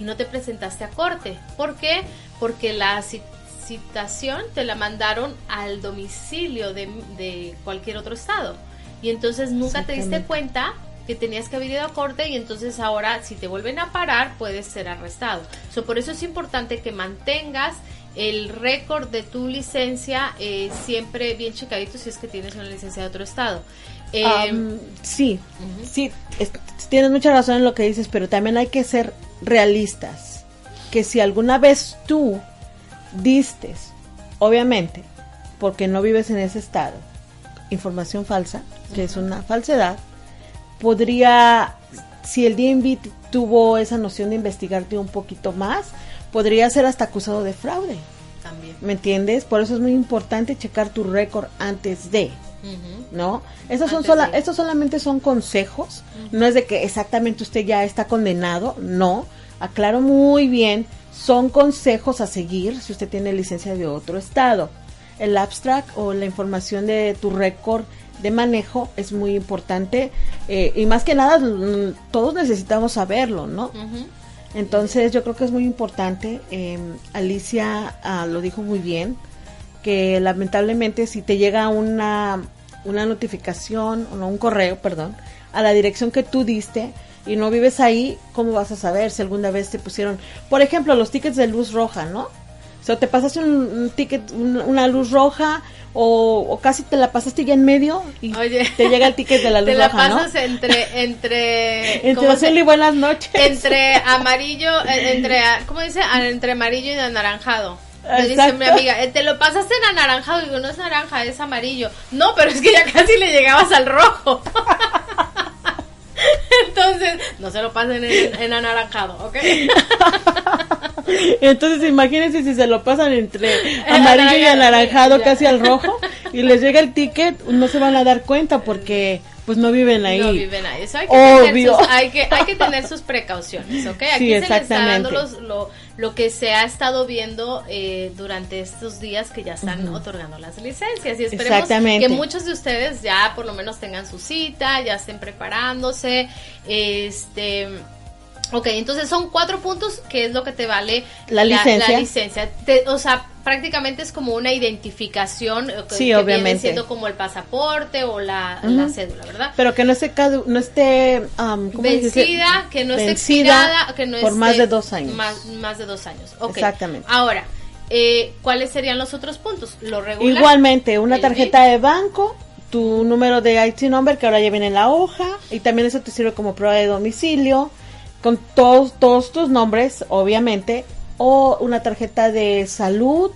y no te presentaste a corte. ¿Por qué? Porque la ci- citación te la mandaron al domicilio de, de cualquier otro estado. Y entonces nunca te diste cuenta que tenías que haber ido a corte y entonces ahora si te vuelven a parar puedes ser arrestado. So, por eso es importante que mantengas el récord de tu licencia eh, siempre bien checadito si es que tienes una licencia de otro estado. Eh, Am, sí, sí, es- tienes mucha razón en lo que dices, pero también hay que ser realistas. Que si alguna vez tú diste, obviamente, porque no vives en ese estado, información falsa, que es una falsedad, podría, si el DMV t- tuvo esa noción de investigarte un poquito más, podría ser hasta acusado de fraude. también. ¿Me entiendes? Por eso es muy importante checar tu récord antes de. ¿No? Estos, son sola, de- estos solamente son consejos, no es de que exactamente usted ya está condenado, no, aclaro muy bien, son consejos a seguir si usted tiene licencia de otro estado. El abstract o la información de tu récord de manejo es muy importante eh, y más que nada todos necesitamos saberlo, ¿no? Entonces yo creo que es muy importante, eh, Alicia ah, lo dijo muy bien, que lamentablemente si te llega una, una notificación o no, un correo, perdón, a la dirección que tú diste y no vives ahí, ¿cómo vas a saber si alguna vez te pusieron, por ejemplo, los tickets de luz roja, ¿no? O sea, te pasaste un, un ticket, un- una luz roja o, o casi te la pasaste ya en medio y Oye, te llega el ticket de la luz te la roja, ¿no? pasas entre, entre, Entre ¿cómo se- azul y buenas noches. entre amarillo, eh, entre, ¿cómo dice? Ah, Entre amarillo y anaranjado. Me dice mi amiga, eh, te lo pasaste en anaranjado. Digo, no es naranja, es amarillo. No, pero es que ya casi le llegabas al rojo. Entonces, no se lo pasen en, en anaranjado, ¿ok? Entonces imagínense si se lo pasan entre amarillo y anaranjado casi al rojo y les llega el ticket, no se van a dar cuenta porque pues no viven ahí. No viven ahí. Eso hay que, tener Obvio. sus, hay, que, hay que tener sus precauciones, ¿ok? Aquí Sí, se le está dando los- lo, lo que se ha estado viendo eh, durante estos días que ya están otorgando las licencias. Y esperemos que muchos de ustedes ya por lo menos tengan su cita, ya estén preparándose. Este. Ok, entonces son cuatro puntos que es lo que te vale La licencia. la licencia. Te- o sea, prácticamente es como una identificación eh, que, Sí, que viene obviamente. siendo como el pasaporte o la, cédula, ¿verdad? Pero que no esté, no esté um, ¿cómo vencida, que no esté expirada, que no por esté más de dos años. Más, más de dos años. Ok. Exactamente. Ahora, eh, ¿cuáles serían los otros puntos? Lo regular. Igualmente, una tarjeta de banco, tu número de IT number que ahora ya viene en la hoja y también eso te sirve como prueba de domicilio con todos todos tus nombres, obviamente, o una tarjeta de salud.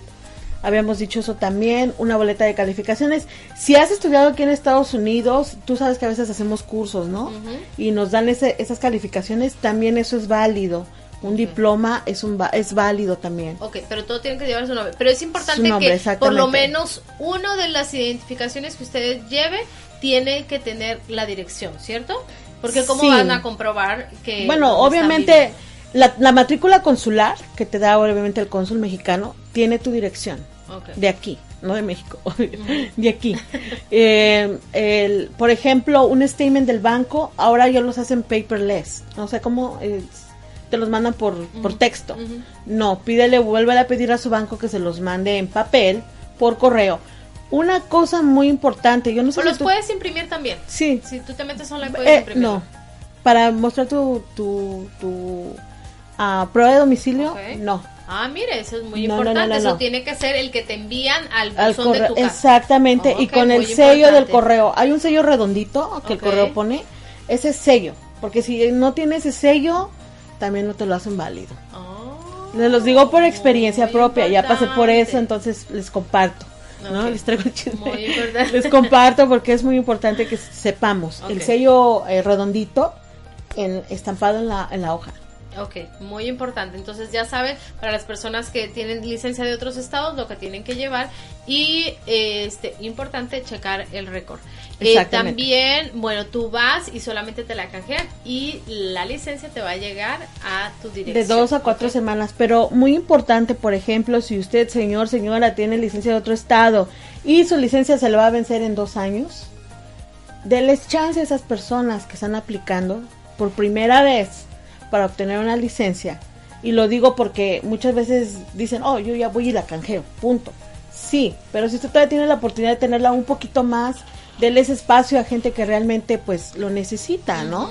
Habíamos dicho eso también, una boleta de calificaciones. Si has estudiado aquí en Estados Unidos, tú sabes que a veces hacemos cursos, ¿no? Y nos dan ese- esas calificaciones, también eso es válido. Un diploma es un es válido también. Ok, pero todo tiene que llevar su nombre. Pero es importante nombre, que por lo menos una de las identificaciones que usted lleve tiene que tener la dirección, ¿cierto? Porque cómo Sí. van a comprobar que... Bueno, obviamente la, la matrícula consular que te da obviamente el cónsul mexicano tiene tu dirección de aquí, no de México, de aquí. Eh, el- por ejemplo, un statement del banco, ahora ya los hacen paperless, no sé cómo eh, te los mandan por, por texto. No, pídele, vuélvele a pedir a su banco que se los mande en papel, por correo. Una cosa muy importante, yo no sé O si los tú- puedes imprimir también. Sí, Si tú te metes online puedes eh, imprimir. no, para mostrar tu, tu, tu ah, prueba de domicilio, no. Ah, mire, eso es muy No, no, no, importante. no, eso tiene que ser el que te envían al Al buzón de correo, tu casa. exactamente, y con el sello del correo. Hay un sello redondito que el correo pone, ese sello, porque si no tiene ese sello, también no te lo hacen válido. Oh, Les los digo por experiencia propia, ya pasé por eso, entonces les comparto. ¿No? Les traigo el chisme. Muy importante. Les comparto porque es muy importante que sepamos. El sello eh, redondito en, estampado en la, en la hoja. Ok, muy importante. Entonces ya saben, para las personas que tienen licencia de otros estados, lo que tienen que llevar. Y eh, este importante checar el récord. Eh, también, bueno, tú vas y solamente te la canjean y la licencia te va a llegar a tu dirección. De dos a cuatro semanas, pero muy importante, por ejemplo, si usted, señor, señora, tiene licencia de otro estado y su licencia se le va a vencer en dos años, denles chance a esas personas que están aplicando por primera vez para obtener una licencia. Y lo digo porque muchas veces dicen, oh, yo ya voy y la canjeo, punto. Sí, pero si usted todavía tiene la oportunidad de tenerla un poquito más, denle ese espacio a gente que realmente pues lo necesita, ¿no?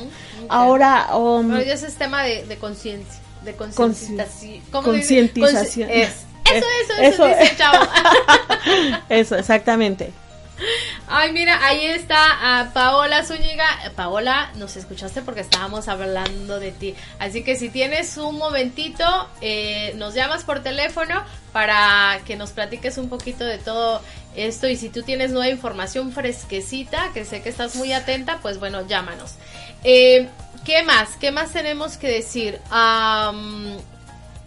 Ahora, um, Pero ya ese es tema de, de conciencia. De concientización. Concientización. Es. Eso, Eh, eso, eso, eso. dice chavo. Eso, exactamente. Ay, mira, ahí está ah, Paola Zúñiga. Eh, Paola, nos escuchaste porque estábamos hablando de ti. Así que si tienes un momentito, eh, nos llamas por teléfono para que nos platiques un poquito de todo esto. Y si tú tienes nueva información fresquecita, que sé que estás muy atenta, pues bueno, llámanos. Eh, ¿Qué más? ¿Qué más tenemos que decir? Am,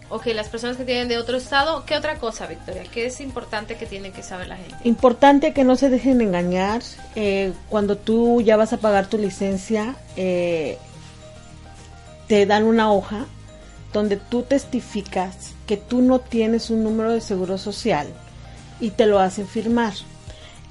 ok, las personas que tienen de otro estado. ¿Qué otra cosa, Victoria? ¿Qué es importante que tiene que saber la gente? Importante que no se dejen engañar. eh, cuando tú ya vas a pagar tu licencia, eh, te dan una hoja donde tú testificas que tú no tienes un número de seguro social y te lo hacen firmar.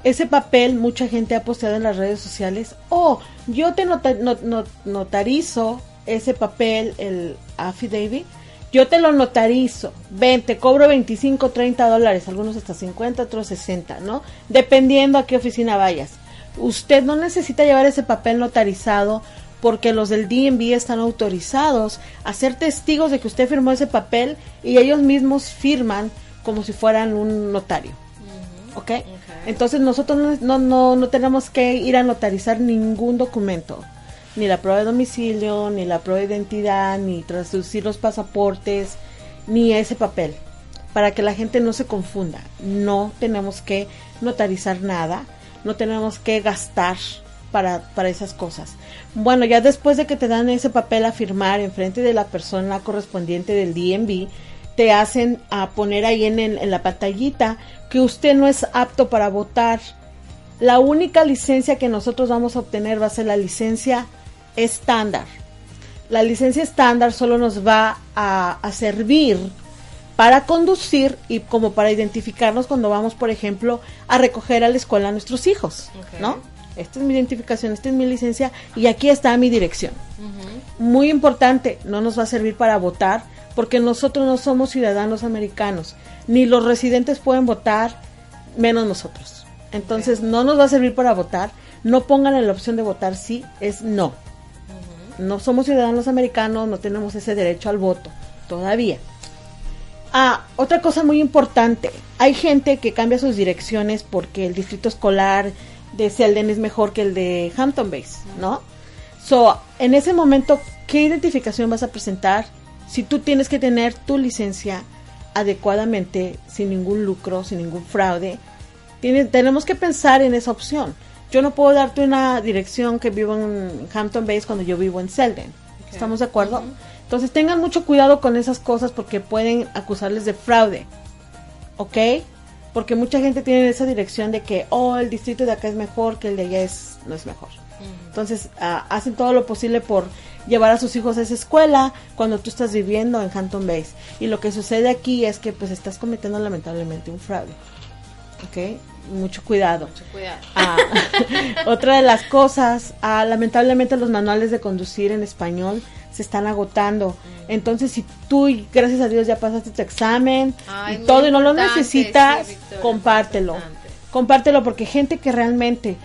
Ese papel mucha gente ha posteado en las redes sociales. Oh, yo te nota- no- no- notarizo ese papel, el affidavit. Yo te lo notarizo. Ven, te cobro 25, 30 dólares. Algunos hasta 50, otros 60, ¿no? Dependiendo a qué oficina vayas. Usted no necesita llevar ese papel notarizado porque los del DMV están autorizados a ser testigos de que usted firmó ese papel y ellos mismos firman como si fueran un notario. ¿Ok? Entonces nosotros no, no, no, no tenemos que ir a notarizar ningún documento, ni la prueba de domicilio, ni la prueba de identidad, ni traducir los pasaportes, ni ese papel, para que la gente no se confunda. No tenemos que notarizar nada, no tenemos que gastar para, para esas cosas. Bueno, ya después de que te dan ese papel a firmar en frente de la persona correspondiente del DMV, te hacen a poner ahí en, el- en la pantallita que usted no es apto para votar. La única licencia que nosotros vamos a obtener va a ser la licencia estándar. La licencia estándar solo nos va a, a servir para conducir y como para identificarnos cuando vamos, por ejemplo, a recoger a la escuela a nuestros hijos. ¿no? Esta es mi identificación, esta es mi licencia y aquí está mi dirección. Muy importante, no nos va a servir para votar porque nosotros no somos ciudadanos americanos, ni los residentes pueden votar, menos nosotros. Entonces no nos va a servir para votar, no pongan en la opción de votar sí, es no. No somos ciudadanos americanos, no tenemos ese derecho al voto, todavía. Ah, otra cosa muy importante, hay gente que cambia sus direcciones porque el distrito escolar de Selden es mejor que el de Hampton Bays, ¿no? So, en ese momento, ¿qué identificación vas a presentar? Si tú tienes que tener tu licencia adecuadamente, sin ningún lucro, sin ningún fraude, tiene- tenemos que pensar en esa opción. Yo no puedo darte una dirección que vivo en Hampton Bays cuando yo vivo en Selden. ¿Estamos de acuerdo? Entonces tengan mucho cuidado con esas cosas porque pueden acusarles de fraude. ¿Ok? Porque mucha gente tiene esa dirección de que, oh, el distrito de acá es mejor que el de allá es, no es mejor. Entonces ah, hacen todo lo posible por llevar a sus hijos a esa escuela cuando tú estás viviendo en Hampton Bays. Y lo que sucede aquí es que pues estás cometiendo lamentablemente un fraude. ¿Ok? Mucho cuidado. Mucho cuidado. Ah, otra de las cosas, ah, lamentablemente los manuales de conducir en español se están agotando. Entonces, si tú, gracias a Dios, ya pasaste tu examen Ay, y todo y no lo necesitas, sí, Victoria, compártelo. Compártelo porque gente que realmente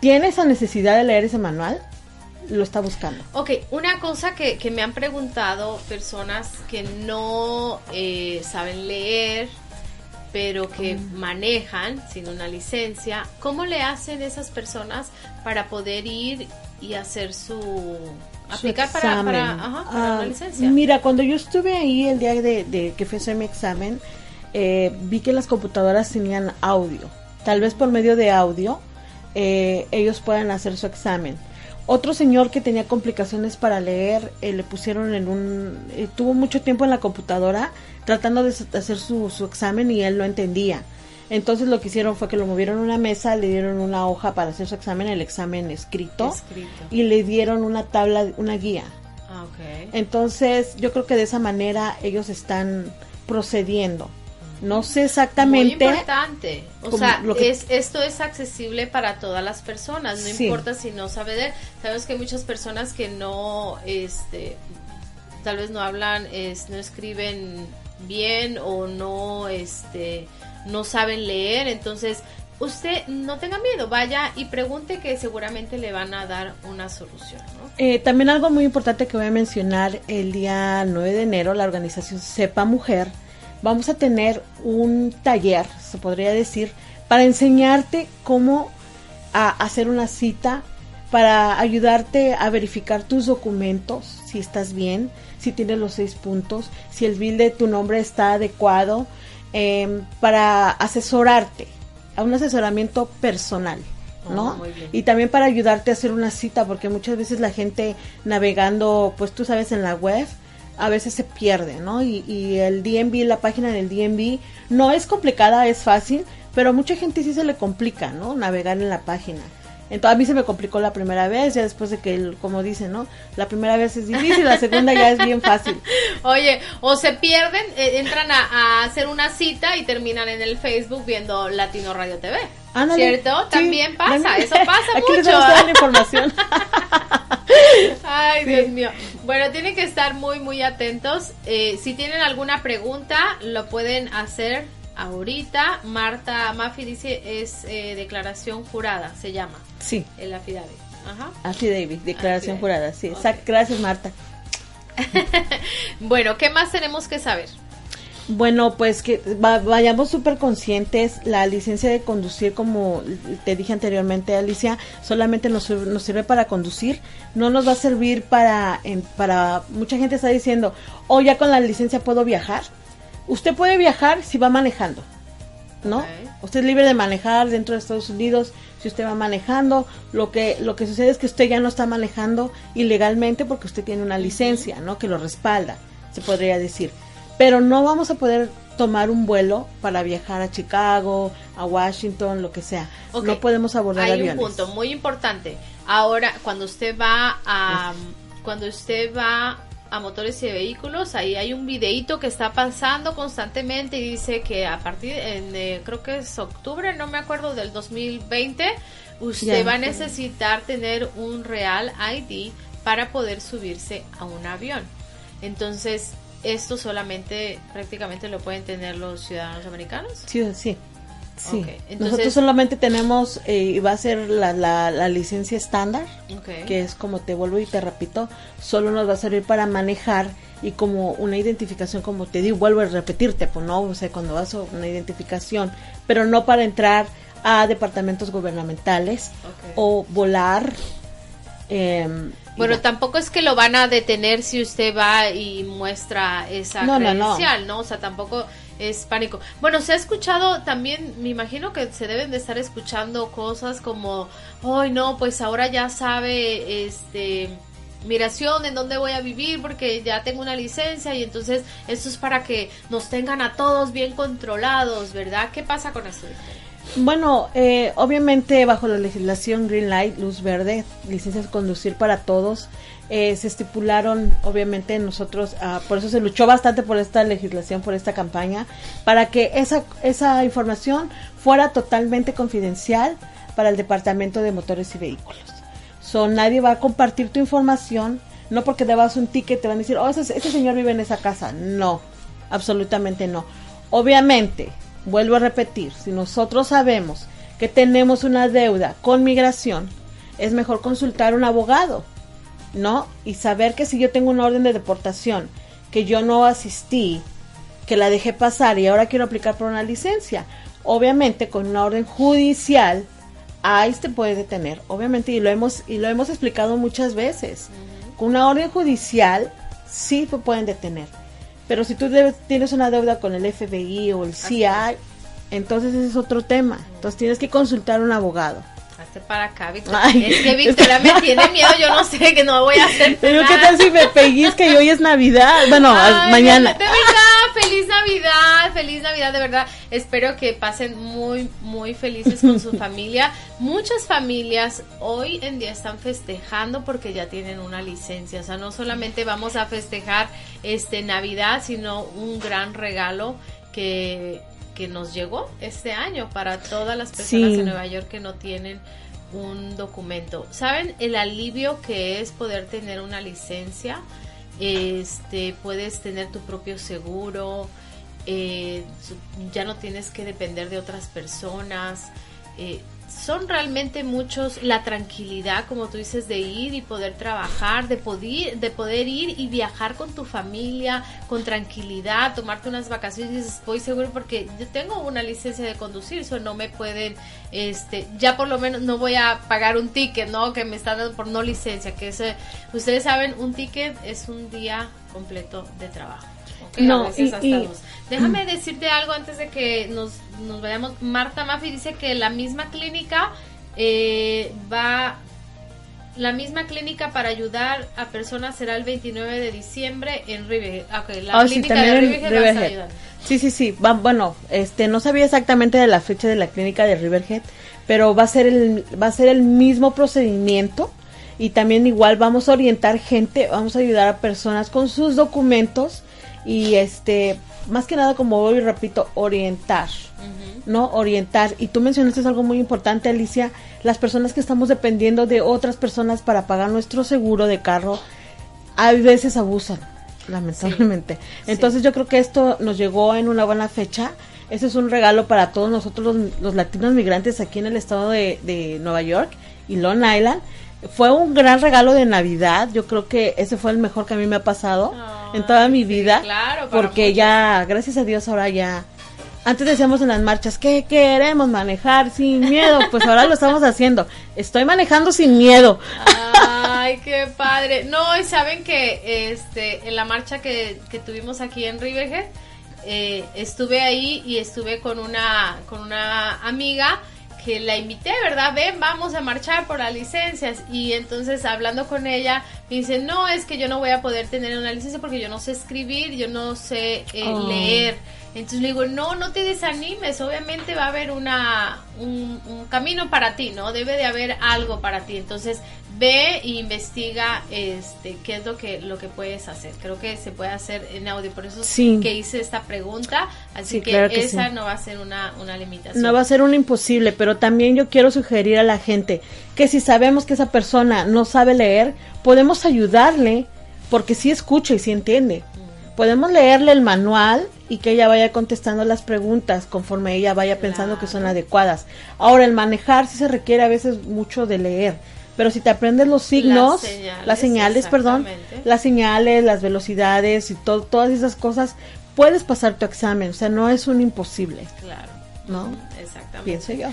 tiene esa necesidad de leer ese manual, lo está buscando. Ok, una cosa que, que me han preguntado personas que no eh, saben leer, pero que manejan sin una licencia, ¿cómo le hacen esas personas para poder ir y hacer su... aplicar para, ajá, para Ah, una licencia? Mira, cuando yo estuve ahí el día de, de que fui a hacer mi examen, eh, vi que las computadoras tenían audio. Tal vez por medio de audio eh, ellos puedan hacer su examen. Otro señor que tenía complicaciones para leer, eh, le pusieron en un... eh, tuvo mucho tiempo en la computadora tratando de hacer su, su examen y él no entendía. Entonces lo que hicieron fue que lo movieron a una mesa, le dieron una hoja para hacer su examen, el examen escrito, Escrito. y le dieron una tabla, una guía. Ah. Entonces, yo creo que de esa manera ellos están procediendo. No sé exactamente. Muy importante. O sea, lo que- es, esto es accesible para todas las personas. No Sí. importa si no sabe leer. Sabes que hay muchas personas que no, este, tal vez no hablan, es, no escriben bien o no, este, no saben leer. Entonces, usted no tenga miedo. Vaya y pregunte que seguramente le van a dar una solución, ¿no? Eh, también algo muy importante que voy a mencionar el día 9 de enero, la organización Sepa Mujer, vamos a tener un taller, se podría decir, para enseñarte cómo a hacer una cita, para ayudarte a verificar tus documentos, si estás bien, si tienes los seis puntos, si el bill de tu nombre está adecuado, em, para asesorarte, a un asesoramiento personal. ¿no? Muy bien. Y también para ayudarte a hacer una cita, porque muchas veces la gente navegando, pues tú sabes, en la web, a veces se pierde, ¿no? Y, y el DMV, la página del DMV, no es complicada, es fácil, pero a mucha gente sí se le complica, ¿no? Navegar en la página. Entonces a mí se me complicó la primera vez, ya después de que, como dicen, ¿no? La primera vez es difícil, la segunda ya es bien fácil. Oye, o se pierden, eh, entran a, a hacer una cita y terminan en el Facebook viendo Latino Radio TV. Ándale. ¿Cierto? Sí, También pasa, eso pasa Aquí les mucho. vamos a dar la información. Ay, Sí. Dios mío. Bueno, tienen que estar muy, muy atentos. Eh, si tienen alguna pregunta, lo pueden hacer ahorita. Marta Maffi dice es eh, declaración jurada, se llama Sí, el affidavit. Ajá. así David, declaración Affidavit. jurada, sí, Ok. exacto. Gracias Marta. Bueno, ¿qué más tenemos que saber? Bueno, pues que va- vayamos súper conscientes. La licencia de conducir, como te dije anteriormente, Alicia, solamente nos, nos sirve para conducir. No nos va a servir para, en- para... Mucha gente está diciendo, oh, ya con la licencia puedo viajar. Usted puede viajar si va manejando, ¿no? Usted es libre de manejar dentro de Estados Unidos si usted va manejando. Lo que, lo que sucede es que usted ya no está manejando ilegalmente porque usted tiene una licencia, ¿no? Que lo respalda, se podría decir. Pero no vamos a poder tomar un vuelo para viajar a Chicago, a Washington, lo que sea. No podemos abordar Hay aviones. un punto muy importante. Ahora, cuando usted va a cuando usted va a motores y vehículos, ahí hay un videíto que está pasando constantemente y dice que a partir en eh, creo que es octubre, no me acuerdo del 2020, usted Ya. va a necesitar tener un real ID para poder subirse a un avión. Entonces, esto solamente prácticamente lo pueden tener los ciudadanos americanos. Sí, sí. Entonces- Nosotros solamente tenemos, eh, y va a ser la, la, la licencia estándar, que es como te vuelvo y te repito, solo nos va a servir para manejar y como una identificación, como te digo, vuelvo a repetirte, pues no, o sea, cuando vas a una identificación, pero no para entrar a departamentos gubernamentales o volar. em, Bueno, tampoco es que lo van a detener si usted va y muestra esa No, no, no. credencial, no, O sea, tampoco es pánico. Bueno, se ha escuchado también, me imagino que se deben de estar escuchando cosas como, ay, no, pues ahora ya sabe, este, migración, en dónde voy a vivir, porque ya tengo una licencia y entonces esto es para que nos tengan a todos bien controlados, ¿verdad? ¿Qué pasa con eso? Bueno, eh, obviamente bajo la legislación Green Light, luz verde, licencias de conducir para todos, eh, se estipularon, obviamente nosotros, ah, por eso se luchó bastante por esta legislación, por esta campaña, para que esa, esa información fuera totalmente confidencial para el Departamento de Motores y Vehículos. So, nadie va a compartir tu información, no porque debas un ticket te van a decir, oh, ese, ese señor vive en esa casa. No, absolutamente no. Obviamente, vuelvo a repetir, si nosotros sabemos que tenemos una deuda con migración, es mejor consultar a un abogado, ¿no? Y saber que si yo tengo una orden de deportación, que yo no asistí, que la dejé pasar y ahora quiero aplicar por una licencia, obviamente con una orden judicial, ahí te puede detener, obviamente, y lo hemos, y lo hemos explicado muchas veces. Con una orden judicial, sí te pueden detener. Pero si tú debes- tienes una deuda con el FBI o el CI, entonces ese es otro tema. Entonces tienes que consultar a un abogado. Hazte para acá, Victoria. Ay, es que Victoria me tiene miedo, yo no sé que no voy a hacer Pero nada. qué tal si me pellizca y hoy es Navidad. Bueno, Ay, mañana. Feliz Navidad, feliz Navidad, de verdad. Espero que pasen muy, muy felices con su familia. Muchas familias hoy en día están festejando porque ya tienen una licencia. O sea, no solamente vamos a festejar este Navidad, sino un gran regalo que, que nos llegó este año para todas las personas Sí. de Nueva York que no tienen un documento. ¿Saben el alivio que es poder tener una licencia? Este, puedes tener tu propio seguro, eh, ya no tienes que depender de otras personas. eh, son realmente muchos la tranquilidad, como tú dices, de ir y poder trabajar, de poder, de poder ir y viajar con tu familia con tranquilidad, tomarte unas vacaciones. Dices, estoy seguro porque yo tengo una licencia de conducir, eso no me pueden, este, ya por lo menos no voy a pagar un ticket, ¿no? Que me están dando por no licencia, que ese, ustedes saben, un ticket es un día completo de trabajo. No, a veces y- hasta y-. Déjame decirte algo antes de que nos, nos vayamos. Marta Maffi dice que la misma clínica eh, va. La misma clínica para ayudar a personas será el 29 de diciembre en Riverhead. Ok, la Ah, sí, clínica también de Riverhead a Riverhead. ayudando. Sí, sí, sí. Va, bueno, este, no sabía exactamente de la fecha de la clínica de Riverhead, pero va a ser el, va a ser el mismo procedimiento y también igual vamos a orientar gente, vamos a ayudar a personas con sus documentos y este, más que nada como hoy repito, orientar. ¿no? Orientar. Y tú mencionaste algo muy importante, Alicia, las personas que estamos dependiendo de otras personas para pagar nuestro seguro de carro, a veces abusan, lamentablemente. Entonces yo creo que esto nos llegó en una buena fecha. Ese es un regalo para todos nosotros los, los latinos migrantes aquí en el estado de, de Nueva York y Long Island. Fue un gran regalo de Navidad. Yo creo que ese fue el mejor que a mí me ha pasado. En toda mi sí, vida. claro, porque muchos. ya, gracias a Dios, ahora ya. Antes decíamos en las marchas que queremos manejar sin miedo, pues ahora lo estamos haciendo. Estoy manejando sin miedo. Ay, qué padre. No, y saben que este en la marcha que, que tuvimos aquí en Riverhead, eh, estuve ahí y estuve con una con una amiga que la invité, ¿verdad? Ven, vamos a marchar por las licencias. Y entonces hablando con ella, me dice, no, es que yo no voy a poder tener una licencia porque yo no sé escribir, yo no sé eh, Oh. leer. Entonces le digo, no, no te desanimes, obviamente va a haber una, un, un camino para ti, ¿no? Debe de haber algo para ti. Entonces ve e investiga este, qué es lo que, lo que puedes hacer. Creo que se puede hacer en audio, por eso es Sí. que hice esta pregunta. Así Sí, que, claro que esa sí. no va a ser una, una limitación. No va a ser un imposible, pero también yo quiero sugerir a la gente que si sabemos que esa persona no sabe leer, podemos ayudarle porque sí escucha y sí entiende. Podemos leerle el manual y que ella vaya contestando las preguntas conforme ella vaya pensando que son adecuadas. Ahora, el manejar sí se requiere a veces mucho de leer, pero si te aprendes los signos, las señales, señales, perdón, las señales, las velocidades y to- todas esas cosas, puedes pasar tu examen, o sea, no es un imposible, Claro. ¿no? Exactamente. Pienso yo.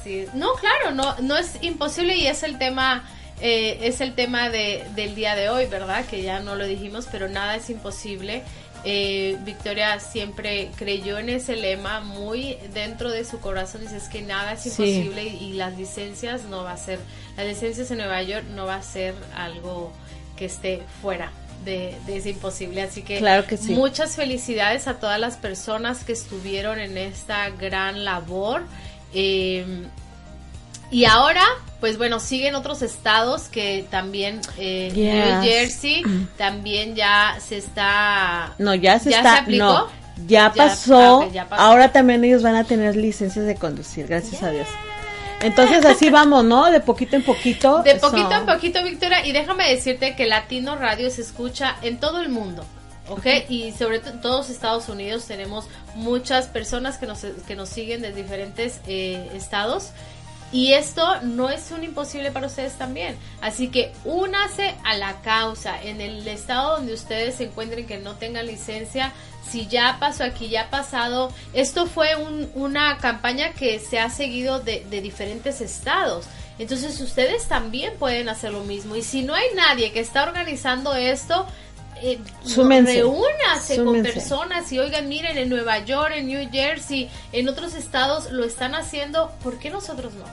Así es. No, claro, no, no es imposible y es el tema, eh, es el tema de, del día de hoy, ¿verdad? Que ya no lo dijimos, pero nada es imposible. Eh, Victoria siempre creyó en ese lema muy dentro de su corazón, dice es que nada es Sí. imposible y, y las licencias no va a ser, las licencias en Nueva York no va a ser algo que esté fuera de, de ese imposible, así que Claro que sí. muchas felicidades a todas las personas que estuvieron en esta gran labor. Eh, y ahora, pues bueno, siguen otros estados que también, eh, Yes. New Jersey, también ya se está... No, ya se ¿Ya está. se aplicó? No, ya, Ya, pasó, ah, ya pasó. Ahora también ellos van a tener licencias de conducir, gracias a Dios. Entonces así vamos, ¿no? De poquito en poquito. De poquito Son- en poquito, Victoria, y déjame decirte que Latino Radio se escucha en todo el mundo. ¿Ok? Y sobre todo en todos Estados Unidos tenemos muchas personas que nos, que nos siguen de diferentes eh, estados. Y esto no es un imposible para ustedes también. Así que únase a la causa. En el estado donde ustedes se encuentren que no tengan licencia, si ya pasó aquí, ya ha pasado. Esto fue un- una campaña que se ha seguido de diferentes estados. Entonces ustedes también pueden hacer lo mismo. Y si no hay nadie que está organizando esto, eh, Súmense. reúnase con personas y oigan, miren, en Nueva York, en New Jersey, en otros estados lo están haciendo, ¿por qué nosotros no?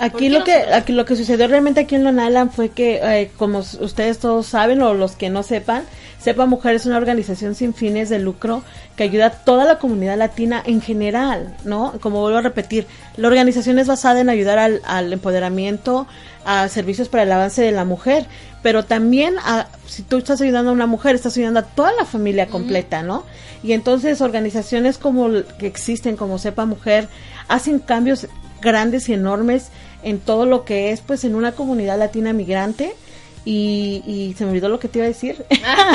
¿Por Aquí lo que aquí lo que sucedió realmente aquí en Long Island fue que eh, como ustedes todos saben o los que no sepan, Sepa Mujer es una organización sin fines de lucro que ayuda a toda la comunidad latina en general, ¿no? Como vuelvo a repetir, la organización es basada en ayudar al, al empoderamiento, a servicios para el avance de la mujer, pero también a, si tú estás ayudando a una mujer, estás ayudando a toda la familia completa, ¿no? Y entonces organizaciones como que existen como Sepa Mujer hacen cambios grandes y enormes en todo lo que es pues en una comunidad latina migrante y, y se me olvidó lo que te iba a decir.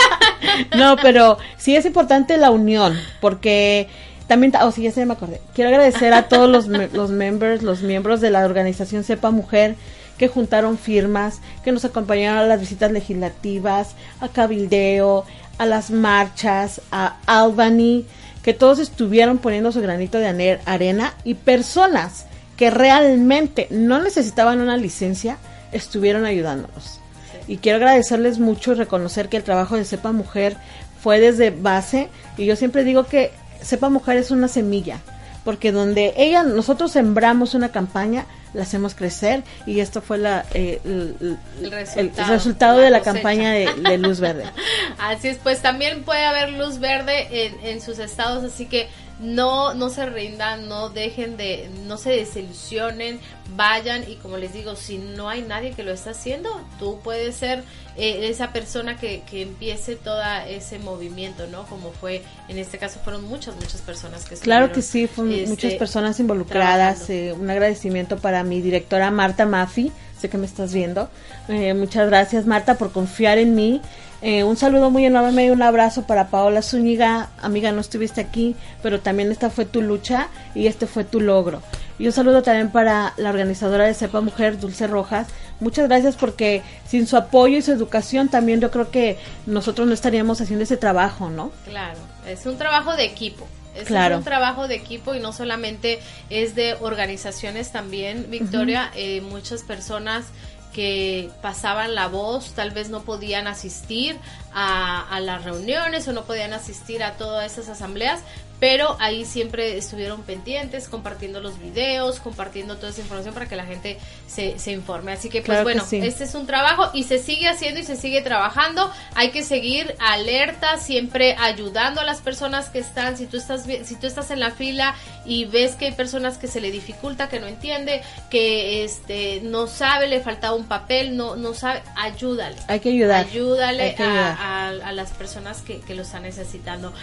no, pero sí es importante la unión porque también, oh sí, ya se me acordé. Quiero agradecer a todos los, los members, los miembros de la organización Sepa Mujer que juntaron firmas, que nos acompañaron a las visitas legislativas, a cabildeo, a las marchas, a Albany, que todos estuvieron poniendo su granito de arena y personas que realmente no necesitaban una licencia estuvieron ayudándonos. Y quiero agradecerles mucho y reconocer que el trabajo de Sepa Mujer fue desde base y yo siempre digo que Sepa Mujer es una semilla, porque donde ella, nosotros sembramos una campaña, la hacemos crecer y esto fue la, eh, el, el- El el resultado, resultado la de la cosecha. campaña de, de Luz Verde. Así es, pues también puede haber luz verde en, en sus estados, así que no, no se rindan, no dejen de, no se desilusionen, vayan y como les digo, si no hay nadie que lo está haciendo, tú puedes ser eh, esa persona que, que empiece todo ese movimiento, ¿no? Como fue, en este caso fueron muchas, muchas personas que Claro que sí, fueron este, muchas personas involucradas. eh, un agradecimiento para mi directora Marta Maffi, sé que me estás viendo. Eh, muchas gracias Marta por confiar en mí. Eh, un saludo muy enorme y un abrazo para Paola Zúñiga. Amiga, no estuviste aquí, pero también esta fue tu lucha y este fue tu logro. Y un saludo también para la organizadora de Sepa Mujer, Dulce Rojas. muchas gracias porque sin su apoyo y su educación también yo creo que nosotros no estaríamos haciendo ese trabajo, ¿no? Claro, es un trabajo de equipo. Es Claro. un trabajo de equipo y no solamente es de organizaciones también, Victoria. eh, muchas personas que pasaban la voz tal vez no podían asistir a, a las reuniones o no podían asistir a todas esas asambleas, pero ahí siempre estuvieron pendientes, compartiendo los videos, compartiendo toda esa información para que la gente se, se informe. Así que, pues Claro que bueno, sí. este es un trabajo y se sigue haciendo y se sigue trabajando. Hay que seguir alerta, siempre ayudando a las personas que están. Si tú estás, si tú estás en la fila y ves que hay personas que se le dificulta, que no entiende, que este no sabe, le faltaba un papel, no, no sabe, ayúdale. Hay que ayudar. Ayúdale Hay que a, ayudar. a- a las personas que, que lo están necesitando.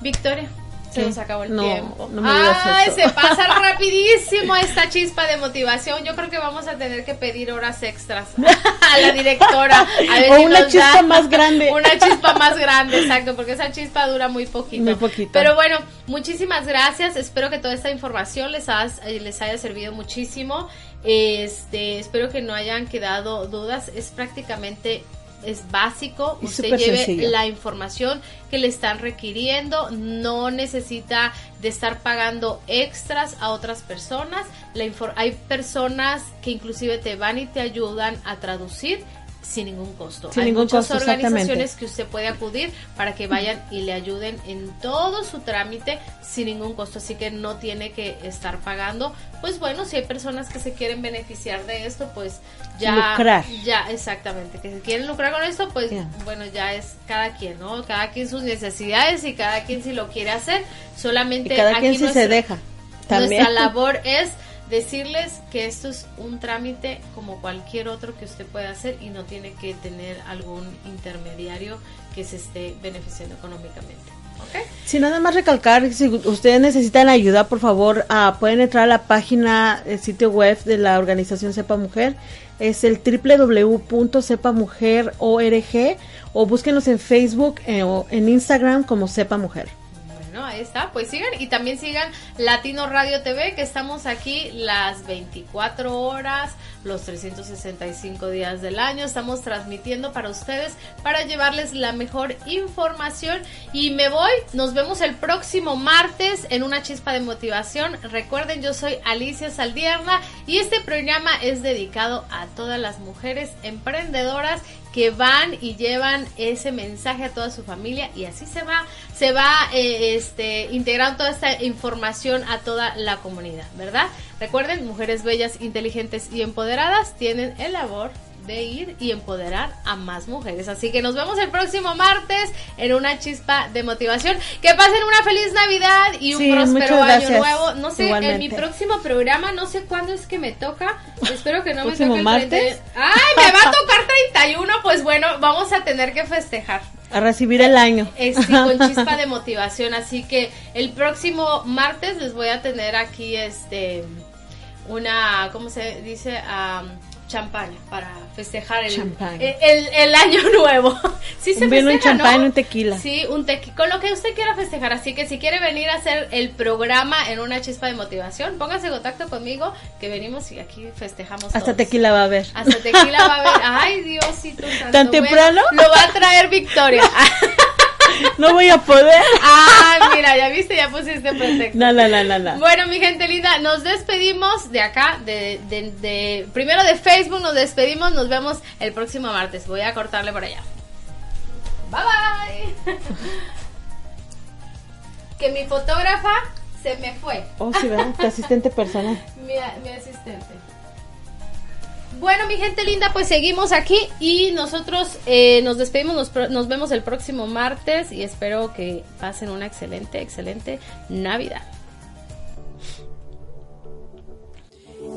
Victoria. Se ¿Qué? nos acabó el No, tiempo. no me digas Ay, eso. se pasa rapidísimo esta chispa de motivación. Yo creo que vamos a tener que pedir horas extras a la directora. A ver O si una chispa da más grande. Una chispa más grande, exacto, porque esa chispa dura muy poquito. Muy poquito. Pero bueno, muchísimas gracias. Espero que toda esta información les, has- eh, les haya servido muchísimo. Este, espero que no hayan quedado dudas. Es prácticamente es básico, Y usted lleve sencillo. la información que le están requiriendo, no necesita de estar pagando extras a otras personas. La hay personas que inclusive te van y te ayudan a traducir sin ningún costo. Sin hay ningún muchas costo, organizaciones que usted puede acudir para que vayan y le ayuden en todo su trámite sin ningún costo, así que no tiene que estar pagando. Pues bueno, si hay personas que se quieren beneficiar de esto, pues ya Lucrar. ya exactamente, que se quieren lucrar con esto, pues bueno, ya es cada quien, ¿no? Cada quien sus necesidades y cada quien si lo quiere hacer, solamente Y cada aquí quien si se deja. También. nuestra labor es decirles que esto es un trámite como cualquier otro que usted pueda hacer y no tiene que tener algún intermediario que se esté beneficiando económicamente. ¿Ok? Si nada más recalcar, si ustedes necesitan ayuda, por favor, ah, pueden entrar a la página, el sitio web de la organización Sepa Mujer. Es el www.sepamujer.org o búsquenos en Facebook eh, o en Instagram como Sepa Mujer. Ahí está, pues sigan y también sigan Latino Radio TV, que estamos aquí las 24 horas, los 365 días del año. Estamos transmitiendo para ustedes para llevarles la mejor información. Y me voy, nos vemos el próximo martes en una chispa de motivación. Recuerden, yo soy Alicia Saldierna y este programa es dedicado a todas las mujeres emprendedoras que van y llevan ese mensaje a toda su familia y así se va se va eh, este integrando toda esta información a toda la comunidad, ¿verdad? Recuerden, mujeres bellas, inteligentes y empoderadas tienen el labor de ir y empoderar a más mujeres. Así que nos vemos el próximo martes en una chispa de motivación. Que pasen una feliz Navidad y un Sí, próspero año nuevo. No sé, en mi Igualmente. próximo programa, no sé cuándo es que me toca. Espero que no me ¿Próximo toque el martes? 31. ¡Ay! Me va a tocar 31. Pues bueno, vamos a tener que festejar. A recibir el año. Eh, sí, con chispa de motivación. Así que el próximo martes les voy a tener aquí este una, ¿cómo se dice? Am, champaña para festejar el, Champaña. el, el- el año nuevo. Sí se Un vino, un festeja, champán, ¿no? un tequila. Sí, un tequila, con lo que usted quiera festejar. Así que si quiere venir a hacer el programa en una chispa de motivación, póngase en contacto conmigo que venimos y aquí festejamos. Hasta todos. tequila va a haber. Hasta tequila va a haber. Ay, Diosito santo. ¿Tan Bueno, temprano? lo va a traer Victoria. No voy a poder. Ay, mira, ya viste, ya pusiste pretexto. No, no, no, no, no. Bueno, mi gente linda, nos despedimos de acá, de, de, de- primero de Facebook, nos despedimos, nos vemos el próximo martes. Voy a cortarle por allá. Bye bye. que mi fotógrafa se me fue. Oh, sí, ¿verdad? Tu asistente personal. Mi, mi asistente. Bueno, mi gente linda, pues seguimos aquí y nosotros eh, nos despedimos, nos, vemos el próximo martes y espero que pasen una excelente, excelente Navidad.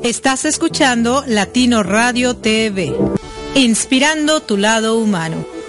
Estás escuchando Latino Radio TV, inspirando tu lado humano.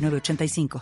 906985.